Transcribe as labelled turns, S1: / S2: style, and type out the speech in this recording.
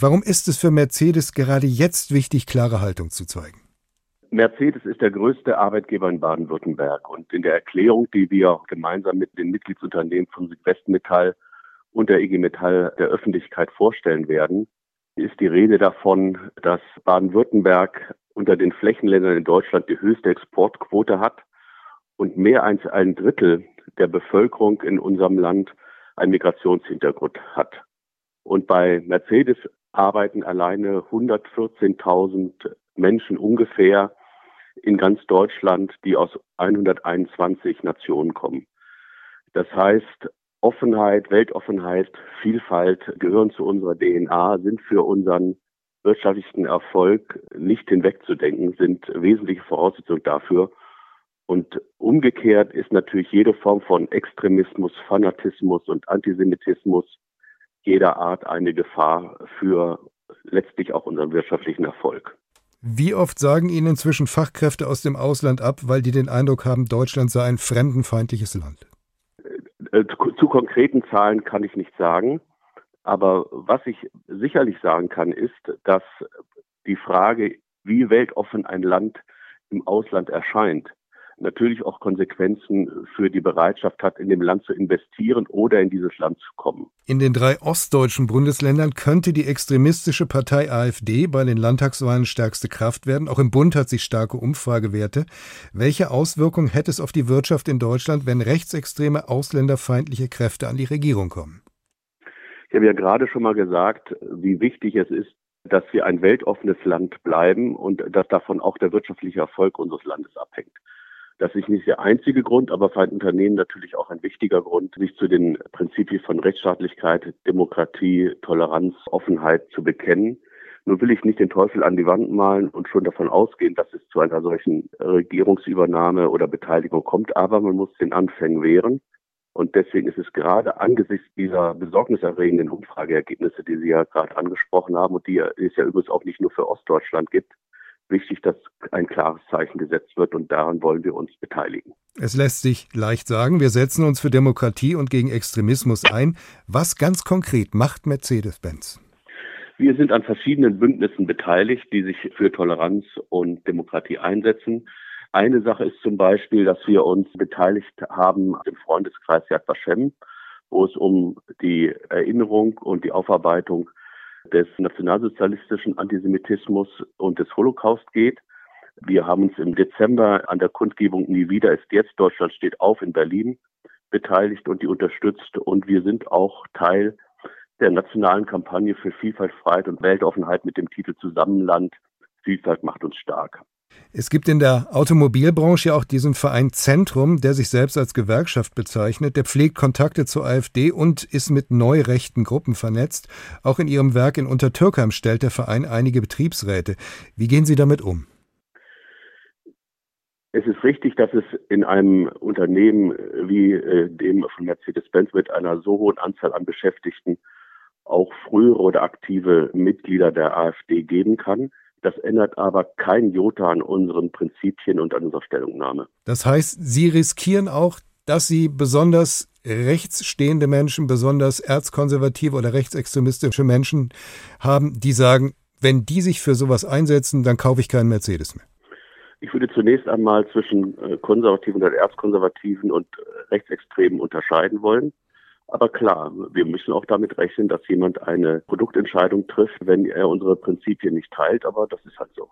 S1: Warum ist es für Mercedes gerade jetzt wichtig, klare Haltung zu zeigen?
S2: Mercedes ist der größte Arbeitgeber in Baden-Württemberg und in der Erklärung, die wir gemeinsam mit den Mitgliedsunternehmen von Südwestmetall und der IG Metall der Öffentlichkeit vorstellen werden, ist die Rede davon, dass Baden-Württemberg unter den Flächenländern in Deutschland die höchste Exportquote hat und mehr als ein Drittel der Bevölkerung in unserem Land einen Migrationshintergrund hat. Und bei Mercedes arbeiten alleine 114.000 Menschen ungefähr in ganz Deutschland, die aus 121 Nationen kommen. Das heißt, Offenheit, Weltoffenheit, Vielfalt gehören zu unserer DNA, sind für unseren wirtschaftlichen Erfolg nicht hinwegzudenken, sind wesentliche Voraussetzungen dafür. Und umgekehrt ist natürlich jede Form von Extremismus, Fanatismus und Antisemitismus jeder Art eine Gefahr für letztlich auch unseren wirtschaftlichen Erfolg.
S1: Wie oft sagen Ihnen inzwischen Fachkräfte aus dem Ausland ab, weil die den Eindruck haben, Deutschland sei ein fremdenfeindliches Land?
S2: Äh, zu konkreten Zahlen kann ich nicht sagen. Aber was ich sicherlich sagen kann, ist, dass die Frage, wie weltoffen ein Land im Ausland erscheint, natürlich auch Konsequenzen für die Bereitschaft hat, in dem Land zu investieren oder in dieses Land zu kommen.
S1: In den drei ostdeutschen Bundesländern könnte die extremistische Partei AfD bei den Landtagswahlen stärkste Kraft werden. Auch im Bund hat sie starke Umfragewerte. Welche Auswirkungen hätte es auf die Wirtschaft in Deutschland, wenn rechtsextreme ausländerfeindliche Kräfte an die Regierung kommen?
S2: Ich habe ja gerade schon mal gesagt, wie wichtig es ist, dass wir ein weltoffenes Land bleiben und dass davon auch der wirtschaftliche Erfolg unseres Landes abhängt. Das ist nicht der einzige Grund, aber für ein Unternehmen natürlich auch ein wichtiger Grund, sich zu den Prinzipien von Rechtsstaatlichkeit, Demokratie, Toleranz, Offenheit zu bekennen. Nun will ich nicht den Teufel an die Wand malen und schon davon ausgehen, dass es zu einer solchen Regierungsübernahme oder Beteiligung kommt, aber man muss den Anfängen wehren. Und deswegen ist es gerade angesichts dieser besorgniserregenden Umfrageergebnisse, die Sie ja gerade angesprochen haben und die es ja übrigens auch nicht nur für Ostdeutschland gibt, wichtig, dass ein klares Zeichen gesetzt wird und daran wollen wir uns beteiligen.
S1: Es lässt sich leicht sagen, wir setzen uns für Demokratie und gegen Extremismus ein. Was ganz konkret macht Mercedes-Benz?
S2: Wir sind an verschiedenen Bündnissen beteiligt, die sich für Toleranz und Demokratie einsetzen. Eine Sache ist zum Beispiel, dass wir uns beteiligt haben im Freundeskreis Yad Vashem, wo es um die Erinnerung und die Aufarbeitung des nationalsozialistischen Antisemitismus und des Holocaust geht. Wir haben uns im Dezember an der Kundgebung Nie wieder ist jetzt Deutschland steht auf in Berlin beteiligt und die unterstützt. Und wir sind auch Teil der nationalen Kampagne für Vielfalt, Freiheit und Weltoffenheit mit dem Titel Zusammenland. Vielfalt macht uns stark.
S1: Es gibt in der Automobilbranche ja auch diesen Verein Zentrum, der sich selbst als Gewerkschaft bezeichnet. Der pflegt Kontakte zur AfD und ist mit neurechten Gruppen vernetzt. Auch in ihrem Werk in Untertürkheim stellt der Verein einige Betriebsräte. Wie gehen Sie damit um?
S2: Es ist richtig, dass es in einem Unternehmen wie äh, dem von Mercedes-Benz mit einer so hohen Anzahl an Beschäftigten auch frühere oder aktive Mitglieder der AfD geben kann. Das ändert aber kein Jota an unseren Prinzipien und an unserer Stellungnahme.
S1: Das heißt, Sie riskieren auch, dass Sie besonders rechtsstehende Menschen, besonders erzkonservative oder rechtsextremistische Menschen haben, die sagen, wenn die sich für sowas einsetzen, dann kaufe ich keinen Mercedes mehr.
S2: Ich würde zunächst einmal zwischen äh, Konservativen und Erzkonservativen und äh, Rechtsextremen unterscheiden wollen. Aber klar, wir müssen auch damit rechnen, dass jemand eine Produktentscheidung trifft, wenn er unsere Prinzipien nicht teilt, aber das ist halt so.